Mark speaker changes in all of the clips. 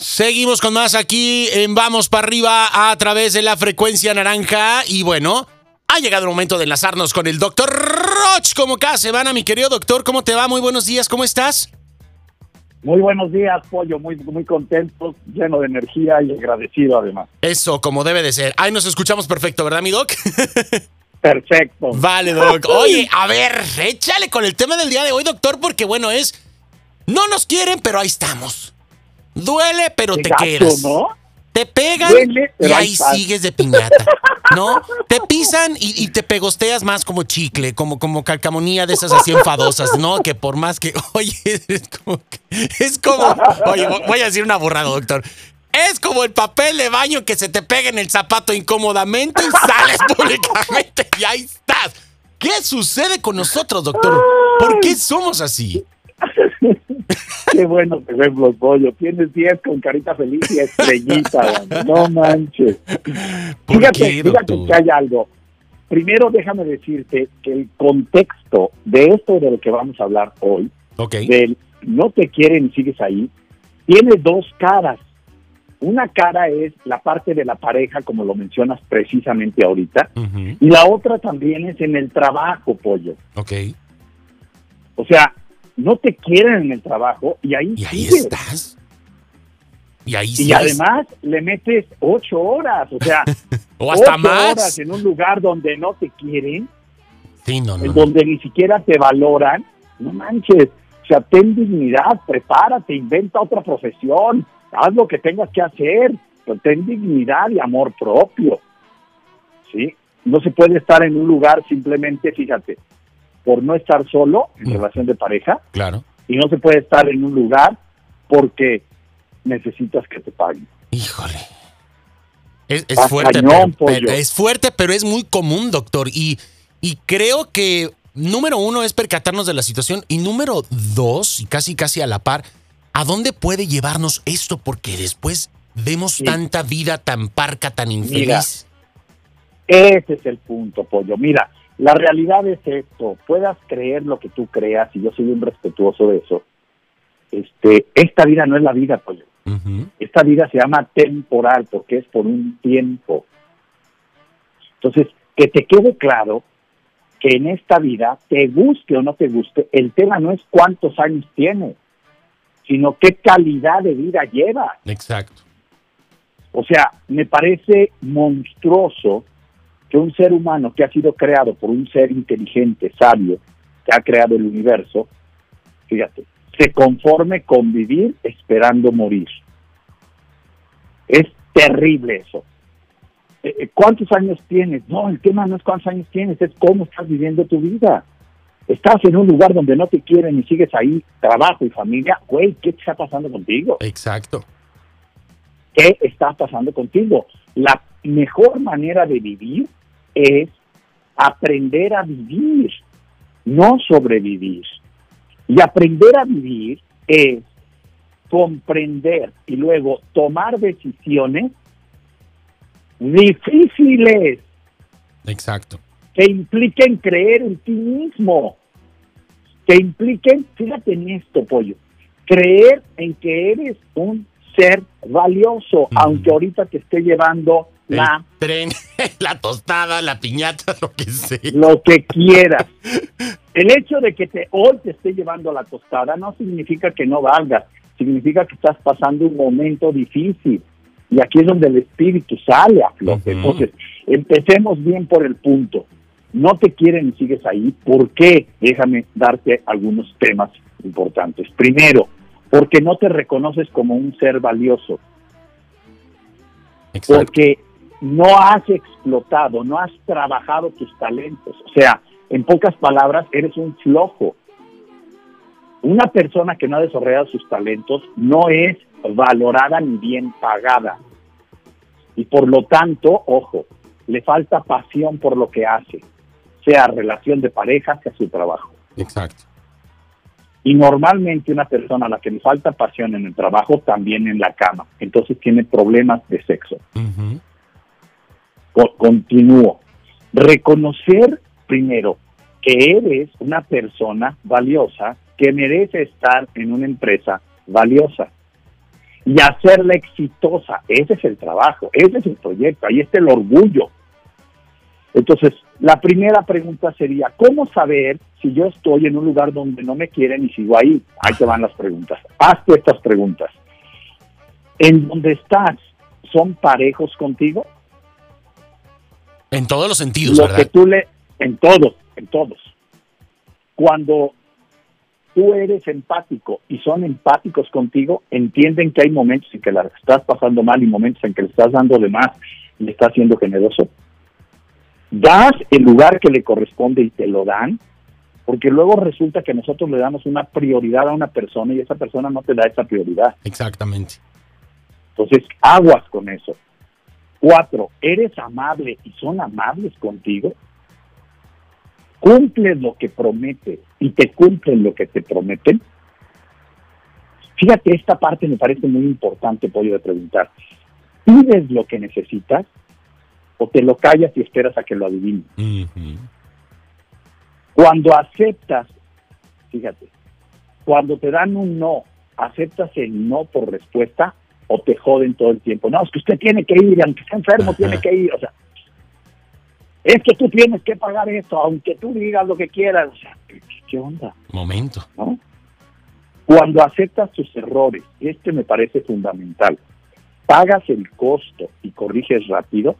Speaker 1: Seguimos con más aquí en Vamos para arriba a través de la frecuencia naranja y bueno, ha llegado el momento de enlazarnos con el doctor Roch como cada semana, mi querido doctor, ¿cómo te va? Muy buenos días, ¿cómo estás?
Speaker 2: Muy buenos días, Pollo, muy, muy contento, lleno de energía y agradecido además.
Speaker 1: Eso, como debe de ser. Ahí nos escuchamos perfecto, ¿verdad, mi doc?
Speaker 2: Perfecto.
Speaker 1: Vale, doc. Oye, a ver, échale con el tema del día de hoy, doctor, porque bueno, es... No nos quieren, pero ahí estamos. Duele, pero te
Speaker 2: gacho,
Speaker 1: quedas.
Speaker 2: ¿no?
Speaker 1: Te pegan
Speaker 2: Duele,
Speaker 1: y ahí sigues de piñata, ¿no? Te pisan y, y te pegosteas más como chicle, como, como calcamonía de esas así enfadosas, ¿no? Que por más que, oye, es como, es como, oye, voy a decir una burrada, doctor. Es como el papel de baño que se te pega en el zapato incómodamente y sales públicamente y ahí estás. ¿Qué sucede con nosotros, doctor? ¿Por qué somos así?
Speaker 2: Qué buenos ejemplos, Pollo. Tienes 10 con carita feliz y estrellita, no manches.
Speaker 1: ¿Por
Speaker 2: Fíjate, fíjate que hay algo. Primero déjame decirte que el contexto de esto de lo que vamos a hablar hoy,
Speaker 1: Ok.
Speaker 2: del no te quieren y sigues ahí, tiene dos caras. Una cara es la parte de la pareja, como lo mencionas precisamente ahorita, y la otra también es en el trabajo, pollo.
Speaker 1: Ok.
Speaker 2: O sea, no te quieren en el trabajo y ahí
Speaker 1: Y ahí
Speaker 2: sigues.
Speaker 1: estás. Y ahí
Speaker 2: Y además le metes ocho horas, o sea,
Speaker 1: O hasta
Speaker 2: ocho
Speaker 1: más.
Speaker 2: horas en un lugar donde no te quieren,
Speaker 1: Sí, no, no.
Speaker 2: en
Speaker 1: no.
Speaker 2: donde ni siquiera te valoran, no manches, o sea, ten dignidad, prepárate, inventa otra profesión, haz lo que tengas que hacer, pero ten dignidad y amor propio, ¿sí? No se puede estar en un lugar simplemente, fíjate, por no estar solo en
Speaker 1: Mm.
Speaker 2: relación de pareja,
Speaker 1: Claro.
Speaker 2: y no se puede estar en un lugar porque necesitas que te paguen.
Speaker 1: Híjole. Es, fuerte,
Speaker 2: cañón,
Speaker 1: pero, es fuerte, pero es muy común, doctor. Y, y creo que número uno es percatarnos de la situación y número dos, y casi casi a la par, ¿a dónde puede llevarnos esto? Porque después vemos
Speaker 2: Sí.
Speaker 1: tanta vida tan parca, tan infeliz.
Speaker 2: Ese es el punto, Pollo. Mira, la realidad es esto. Puedas creer lo que tú creas, y yo soy un respetuoso de eso. Este, esta vida no es la vida.
Speaker 1: Ujú.
Speaker 2: Esta vida se llama temporal porque es por un tiempo. Entonces, que te quede claro que en esta vida, te guste o no te guste, el tema no es cuántos años tienes, sino qué calidad de vida llevas.
Speaker 1: Exacto.
Speaker 2: O sea, me parece monstruoso que un ser humano que ha sido creado por un ser inteligente, sabio, que ha creado el universo, fíjate, se conforme con vivir esperando morir. Es terrible eso. Eh, eh, ¿Cuántos años tienes? No, el tema no es cuántos años tienes, es cómo estás viviendo tu vida. Estás en un lugar donde no te quieren y sigues ahí, trabajo y familia. Güey, ¿qué está pasando contigo?
Speaker 1: Exacto.
Speaker 2: ¿Qué está pasando contigo? La mejor manera de vivir es aprender a vivir, no sobrevivir. Y aprender a vivir es comprender y luego tomar decisiones difíciles
Speaker 1: Exacto.
Speaker 2: que impliquen creer en ti mismo, que impliquen, fíjate en esto, pollo, creer en que eres un ser valioso, aunque ahorita te esté llevando la
Speaker 1: El tren, la tostada, la piñata, lo que sea.
Speaker 2: lo que quieras. El hecho de que te, hoy te esté llevando la tostada no significa que no valgas, significa que estás pasando un momento difícil. Y aquí es donde el espíritu sale a flote. Entonces, empecemos bien por el punto. No te quieren y sigues ahí. ¿Por qué? Déjame darte algunos temas importantes. Primero, porque no te reconoces como un ser valioso
Speaker 1: Exacto.
Speaker 2: porque no has explotado, no has trabajado tus talentos. O sea, en pocas palabras, eres un flojo. Una persona que no ha desarrollado sus talentos no es valorada ni bien pagada. Y por lo tanto, ojo, le falta pasión por lo que hace, sea relación de pareja, sea su trabajo.
Speaker 1: Exacto.
Speaker 2: Y normalmente una persona a la que le falta pasión en el trabajo, también en la cama. Entonces tiene problemas de sexo. Continúo. Reconocer primero que eres una persona valiosa que merece estar en una empresa valiosa. y hacerla exitosa. Ese es el trabajo, ese es el proyecto, ahí está el orgullo. Entonces, la primera pregunta sería, ¿cómo saber si yo estoy en un lugar donde no me quieren y sigo ahí? Ahí te van las preguntas. Hazte estas preguntas. ¿En donde estás son parejos contigo?
Speaker 1: En todos los sentidos,
Speaker 2: Lo
Speaker 1: ¿verdad?
Speaker 2: que tú le... En todos, en todos. Cuando tú eres empático y son empáticos contigo, entienden que hay momentos en que la estás pasando mal y momentos en que le estás dando de más y estás siendo generoso. Das el lugar que le corresponde y te lo dan, porque luego resulta que nosotros le damos una prioridad a una persona y esa persona no te da esa prioridad.
Speaker 1: Exactamente.
Speaker 2: Entonces, aguas con eso. Cuatro, ¿eres amable y son amables contigo? ¿Cumples lo que prometes y te cumplen lo que te prometen? Fíjate, esta parte me parece muy importante, Pollo, de preguntar. ¿Pides lo que necesitas o te lo callas y esperas a que lo adivinen?
Speaker 1: Ujú.
Speaker 2: Cuando aceptas, fíjate, cuando te dan un no, ¿aceptas el no por respuesta o te joden todo el tiempo? No, es que usted tiene que ir, aunque esté enfermo,
Speaker 1: Ajá.
Speaker 2: tiene que ir. O sea, es que tú tienes que pagar esto, aunque tú digas lo que quieras. O sea, ¿qué, onda?
Speaker 1: Momento.
Speaker 2: ¿no? Cuando aceptas tus errores, este me parece fundamental, pagas el costo y corriges rápido.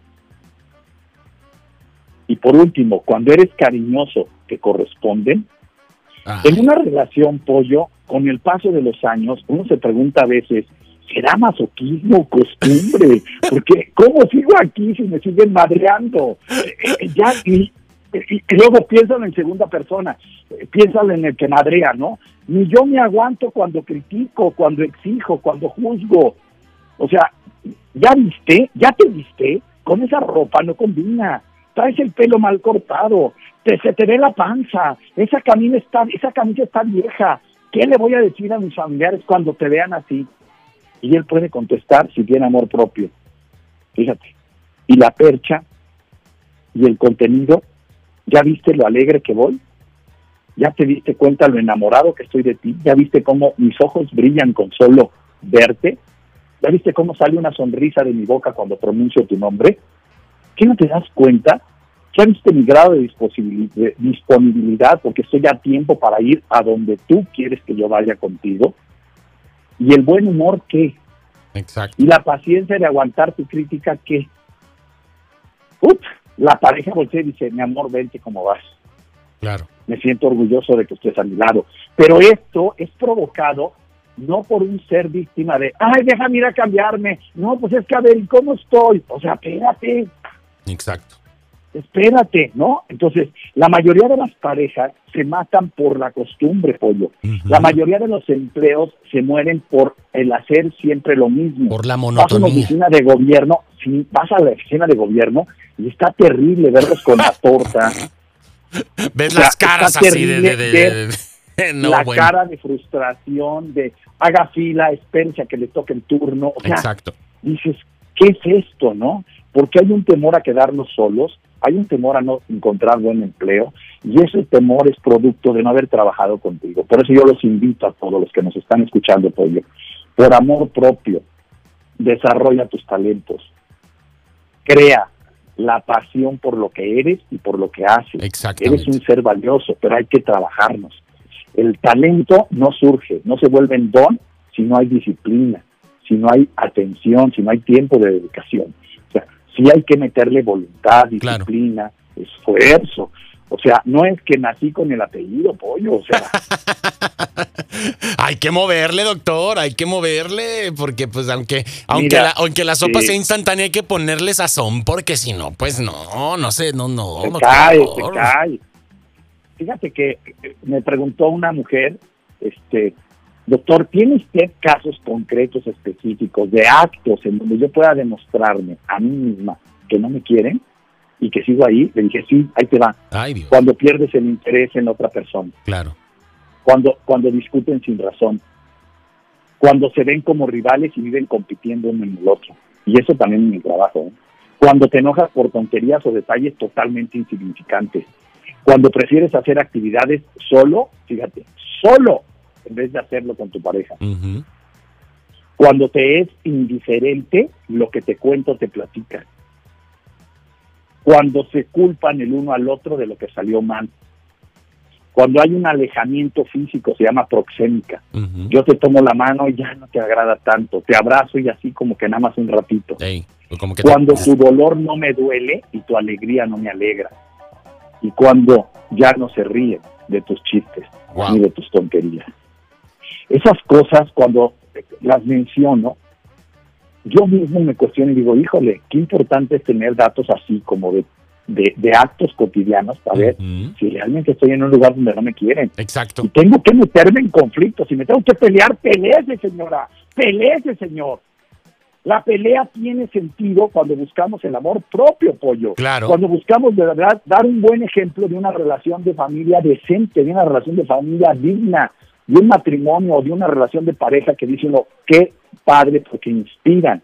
Speaker 2: Y por último, cuando eres cariñoso, te corresponden.
Speaker 1: Ay,
Speaker 2: En una relación, pollo, con el paso de los años, uno se pregunta a veces, ¿será masoquismo costumbre? Porque, ¿cómo sigo aquí si me siguen madreando? Eh, eh, ya, y luego piénsalo en segunda persona, eh, piénsalo en el que madrea, ¿no? Ni yo me aguanto cuando critico, cuando exijo, cuando juzgo. O sea, ¿ya viste? ¿Ya te viste? Con esa ropa no combina. Traes el pelo mal cortado, te, se te ve la panza, esa camisa está, esa camisa está vieja. ¿Qué le voy a decir a mis familiares cuando te vean así? Y él puede contestar si tiene amor propio. Fíjate. Y la percha y el contenido, ¿ya viste lo alegre que voy? ¿Ya te diste cuenta lo enamorado que estoy de ti? ¿Ya viste cómo mis ojos brillan con solo verte? ¿Ya viste cómo sale una sonrisa de mi boca cuando pronuncio tu nombre? ¿Qué no te das cuenta? ¿Ya viste mi grado de disponibilidad porque estoy a tiempo para ir a donde tú quieres que yo vaya contigo? ¿Y el buen humor qué?
Speaker 1: Exacto.
Speaker 2: ¿Y la paciencia de aguantar tu crítica qué? Uf, la pareja voltea y dice, mi amor, vente como vas
Speaker 1: Claro.
Speaker 2: me siento orgulloso de que estés a mi lado. Pero esto es provocado no por un ser víctima de, ay, déjame ir a cambiarme. No, pues es que a ver, ¿y cómo estoy? O sea, espérate,
Speaker 1: Exacto.
Speaker 2: Espérate, ¿no? Entonces, la mayoría de las parejas se matan por la costumbre, pollo. La mayoría de los empleos se mueren por el hacer siempre lo mismo.
Speaker 1: Por la
Speaker 2: Vas a una
Speaker 1: monotonía.
Speaker 2: oficina de gobierno, sí, vas a la oficina de gobierno y está terrible verlos con la torta,
Speaker 1: Ves
Speaker 2: o sea,
Speaker 1: las caras así de... de- de- de- de- no,
Speaker 2: la
Speaker 1: bueno.
Speaker 2: cara de frustración, de haga fila, espérense a que le toque el turno. O sea,
Speaker 1: Exacto.
Speaker 2: dices, ¿qué es esto, no? Porque hay un temor a quedarnos solos, hay un temor a no encontrar buen empleo, y ese temor es producto de no haber trabajado contigo. Por eso yo los invito a todos los que nos están escuchando, Pollo, por amor propio, desarrolla tus talentos, crea la pasión por lo que eres y por lo que haces. Eres un ser valioso, pero hay que trabajarnos. El talento no surge, no se vuelve en don si no hay disciplina, si no hay atención, si no hay tiempo de dedicación. O sea, sí hay que meterle voluntad,
Speaker 1: Claro.
Speaker 2: disciplina, esfuerzo. O sea, no es que nací con el apellido pollo, o sea,
Speaker 1: Hay que moverle, doctor, hay que moverle, porque pues aunque, aunque,
Speaker 2: Mira,
Speaker 1: la, aunque la sopa
Speaker 2: sí.
Speaker 1: sea instantánea hay que ponerle sazón, porque si no, pues no, no sé, no, no.
Speaker 2: se cae, se cae. Fíjate que eh, me preguntó una mujer, este, doctor, ¿tiene usted casos concretos específicos de actos en donde yo pueda demostrarme a mí misma que no me quieren y que sigo ahí? Le dije, sí, ahí te va.
Speaker 1: Ay, Dios,
Speaker 2: Cuando pierdes el interés en otra persona,
Speaker 1: claro.
Speaker 2: cuando, cuando discuten sin razón, cuando se ven como rivales y viven compitiendo uno en el otro. Y eso también en mi trabajo. ¿eh? Cuando te enojas por tonterías o detalles totalmente insignificantes. Cuando prefieres hacer actividades solo, fíjate, solo, en vez de hacerlo con tu pareja. Cuando te es indiferente, lo que te cuento te platica. Cuando se culpan el uno al otro de lo que salió mal. Cuando hay un alejamiento físico, se llama proxémica. Yo te tomo la mano y ya no te agrada tanto. Te abrazo y así como que nada más un ratito.
Speaker 1: Pues como que
Speaker 2: Cuando
Speaker 1: te-
Speaker 2: tu dolor no me duele y tu alegría no me alegra. Y cuando ya no se ríen de tus chistes
Speaker 1: Wow.
Speaker 2: ni de tus tonterías. Esas cosas, cuando las menciono, yo mismo me cuestiono y digo, híjole, qué importante es tener datos así como de, de, de actos cotidianos para ver si realmente estoy en un lugar donde no me quieren.
Speaker 1: Exacto.
Speaker 2: Y tengo que meterme en conflictos. Si me tengo que pelear, peleese, señora. Peleese, señor. La pelea tiene sentido cuando buscamos el amor propio, pollo.
Speaker 1: Claro.
Speaker 2: Cuando buscamos de verdad dar un buen ejemplo de una relación de familia decente, de una relación de familia digna, de un matrimonio o de una relación de pareja que dice uno, qué padre, porque inspiran.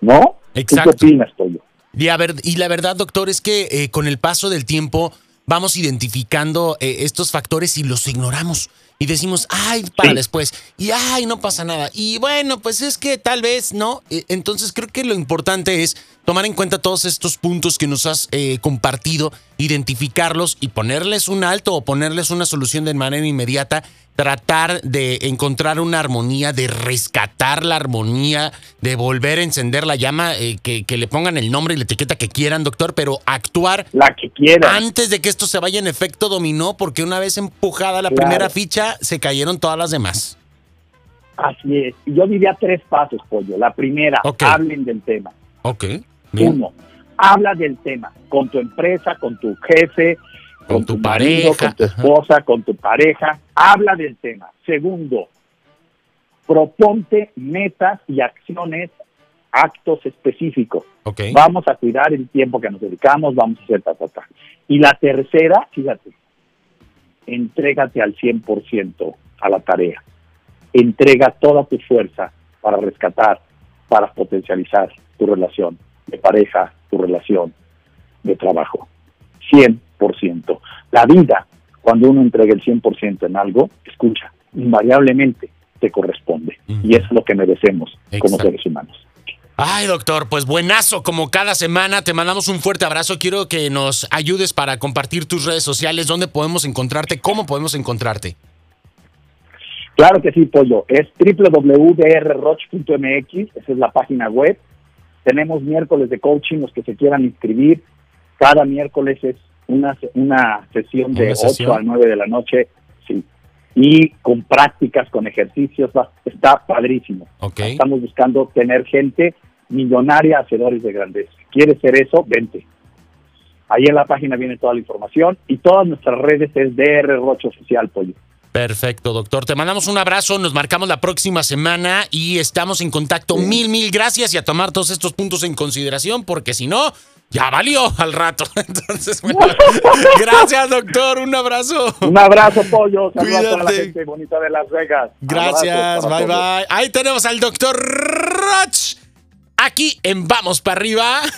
Speaker 2: ¿No? ¿Tú
Speaker 1: Exacto.
Speaker 2: qué opinas, pollo?
Speaker 1: Y, a ver- y la verdad, doctor, es que eh, con el paso del tiempo vamos identificando eh, estos factores y los ignoramos. Y decimos, ay, para
Speaker 2: Sí.
Speaker 1: después. Y ay, no pasa nada. Y bueno, pues es que tal vez, ¿no? Eh, Entonces creo que lo importante es tomar en cuenta todos estos puntos que nos has eh, compartido, identificarlos y ponerles un alto o ponerles una solución de manera inmediata. Tratar de encontrar una armonía, de rescatar la armonía, de volver a encender la llama, eh, que, que le pongan el nombre y la etiqueta que quieran, doctor, pero actuar
Speaker 2: La que quieran.
Speaker 1: antes de que esto se vaya en efecto dominó, porque una vez empujada la
Speaker 2: Claro.
Speaker 1: primera ficha, se cayeron todas las demás.
Speaker 2: Así es. Yo diría tres pasos, pollo. La primera, hablen del tema.
Speaker 1: Ok. Bien.
Speaker 2: Uno, habla del tema con tu empresa, con tu jefe,
Speaker 1: Con tu
Speaker 2: tu, marido,
Speaker 1: pareja,
Speaker 2: con tu
Speaker 1: ajá.
Speaker 2: esposa, con tu pareja. Habla del tema. Segundo, proponte metas y acciones, actos específicos.
Speaker 1: Ok.
Speaker 2: Vamos a cuidar el tiempo que nos dedicamos, vamos a hacer ta, ta, ta. Y la tercera, fíjate, entrégate al 100% a la tarea. Entrega toda tu fuerza para rescatar, para potencializar tu relación de pareja, tu relación de trabajo. 100%. La vida, cuando uno entrega el 100% en algo, escucha, invariablemente te corresponde. Y eso es lo que merecemos como seres humanos.
Speaker 1: Ay, doctor, pues buenazo, como cada semana. Te mandamos un fuerte abrazo. Quiero que nos ayudes para compartir tus redes sociales, dónde podemos encontrarte, cómo podemos encontrarte.
Speaker 2: Claro que sí, Pollo. Es www.drroch.mx, esa es la página web. Tenemos miércoles de coaching, los que se quieran inscribir. Cada miércoles es una, una sesión de
Speaker 1: Una
Speaker 2: 8
Speaker 1: sesión.
Speaker 2: a 9 de la noche. Sí. Y con prácticas, con ejercicios, está padrísimo. Estamos buscando tener gente millonaria, hacedores de grandeza. ¿Quieres ser eso? Vente. Ahí en la página viene toda la información y todas nuestras redes es DR Roche Oficial, Pollo.
Speaker 1: Perfecto, doctor. Te mandamos un abrazo, nos marcamos la próxima semana y estamos en contacto. Mil, mil gracias y a tomar todos estos puntos en consideración, porque si no, ya valió al rato. Entonces, bueno, gracias, doctor. Un abrazo.
Speaker 2: Un abrazo, pollo. Saludos a toda la
Speaker 1: Cuídate.
Speaker 2: gente bonita de Las Vegas.
Speaker 1: Gracias, bye
Speaker 2: todos.
Speaker 1: bye. Ahí tenemos al doctor Roch. Aquí en Vamos para arriba.